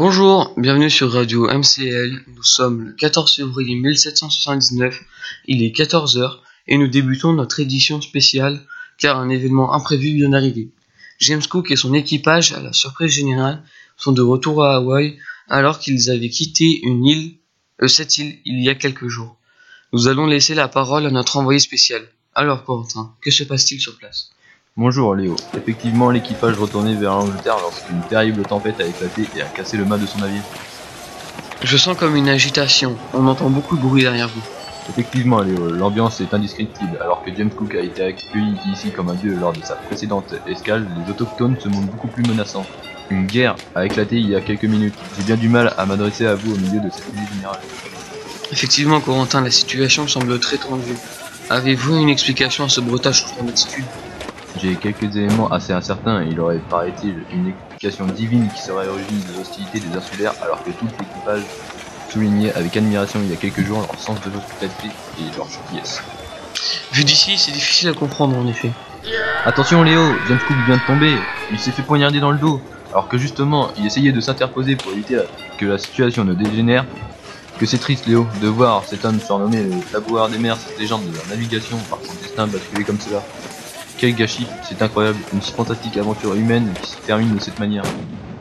Bonjour, bienvenue sur Radio MCL. Nous sommes le 14 février 1779, il est 14h et nous débutons notre édition spéciale car un événement imprévu vient d'arriver. James Cook et son équipage, à la surprise générale, sont de retour à Hawaï alors qu'ils avaient quitté une île, euh, cette île il y a quelques jours. Nous allons laisser la parole à notre envoyé spécial. Alors Corentin, que se passe-t-il sur place? Bonjour Léo. Effectivement, l'équipage retournait vers l'Angleterre lorsqu'une terrible tempête a éclaté et a cassé le mât de son navire. Je sens comme une agitation, on entend beaucoup de bruit derrière vous. Effectivement Léo, l'ambiance est indescriptible. Alors que James Cook a été accueilli ici comme un dieu lors de sa précédente escale, les autochtones se montrent beaucoup plus menaçants. Une guerre a éclaté il y a quelques minutes. J'ai bien du mal à m'adresser à vous au milieu de cette nuit générale. Effectivement Corentin, la situation semble très tendue. Avez-vous une explication à ce brutal changement d'attitude J'ai quelques éléments assez incertains et il aurait, paraît-il, une explication divine qui serait à l'origine des hostilités des insulaires alors que tout l'équipage soulignait avec admiration il y a quelques jours leur sens de l'hospitalité et leur gentillesse. Vu d'ici, c'est difficile à comprendre en effet. Attention Léo, James Cook vient de tomber, il s'est fait poignarder dans le dos, alors que justement il essayait de s'interposer pour éviter que la situation ne dégénère. Que c'est triste Léo, de voir cet homme surnommé le tabouard des mers, cette légende de la navigation, par son destin basculer comme cela. Quel gâchis, c'est incroyable, une fantastique aventure humaine qui se termine de cette manière.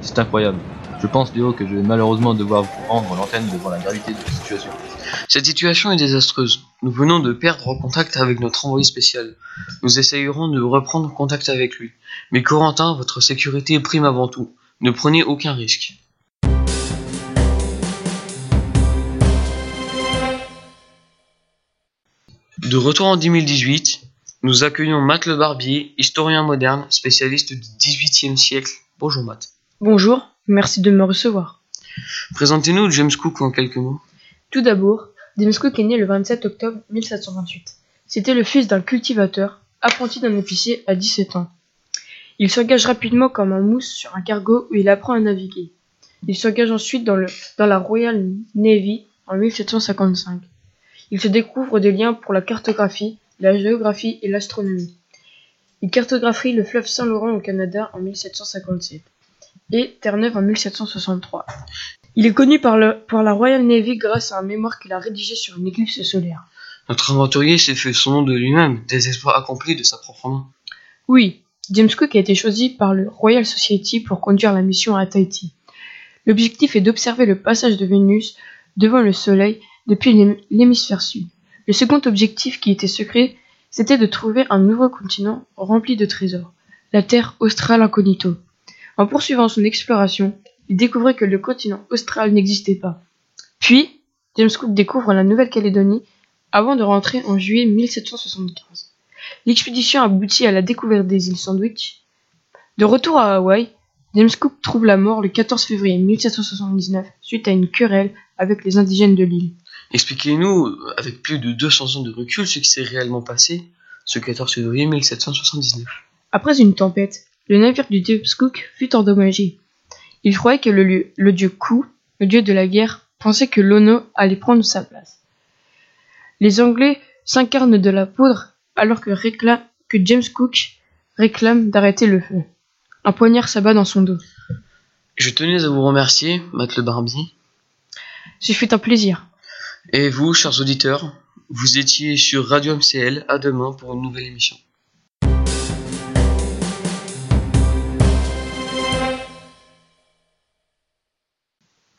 C'est incroyable. Je pense Léo que je vais malheureusement devoir vous rendre l'antenne devant la gravité de la situation. Cette situation est désastreuse. Nous venons de perdre contact avec notre envoyé spécial. Nous essayerons de reprendre contact avec lui. Mais Corentin, votre sécurité prime avant tout. Ne prenez aucun risque. De retour en 2018, nous accueillons Matt Le Barbier, historien moderne, spécialiste du XVIIIe siècle. Bonjour Matt. Bonjour, merci de me recevoir. Présentez-nous James Cook en quelques mots. Tout d'abord, James Cook est né le 27 octobre 1728. C'était le fils d'un cultivateur, apprenti d'un épicier à 17 ans. Il s'engage rapidement comme un mousse sur un cargo où il apprend à naviguer. Il s'engage ensuite dans, le, dans la Royal Navy en 1755. Il se découvre des liens pour la cartographie, la géographie et l'astronomie. Il cartographie le fleuve Saint-Laurent au Canada en 1757 et Terre-Neuve en 1763. Il est connu par, le, par la Royal Navy grâce à un mémoire qu'il a rédigé sur une éclipse solaire. Notre aventurier s'est fait son nom de lui-même, des exploits accomplis de sa propre main. Oui, James Cook a été choisi par le Royal Society pour conduire la mission à Tahiti. L'objectif est d'observer le passage de Vénus devant le Soleil depuis l'hém- l'hémisphère sud. Le second objectif, qui était secret, c'était de trouver un nouveau continent rempli de trésors, la Terre australe incognito. En poursuivant son exploration, il découvrait que le continent austral n'existait pas. Puis, James Cook découvre la Nouvelle-Calédonie avant de rentrer en juillet 1775. L'expédition aboutit à la découverte des îles Sandwich. De retour à Hawaï, James Cook trouve la mort le 14 février 1779 suite à une querelle avec les indigènes de l'île. Expliquez-nous, avec plus de 200 ans de recul, ce qui s'est réellement passé ce 14 février 1779. Après une tempête, le navire du James Cook fut endommagé. Il croyait que le, lieu- le dieu Ku, le dieu de la guerre, pensait que Lono allait prendre sa place. Les Anglais s'incarnent de la poudre alors que, que James Cook réclame d'arrêter le feu. Un poignard s'abat dans son dos. Je tenais à vous remercier, Matt Le Barbier. Ce fut un plaisir. Et vous, chers auditeurs, vous étiez sur Radio MCL. À demain pour une nouvelle émission.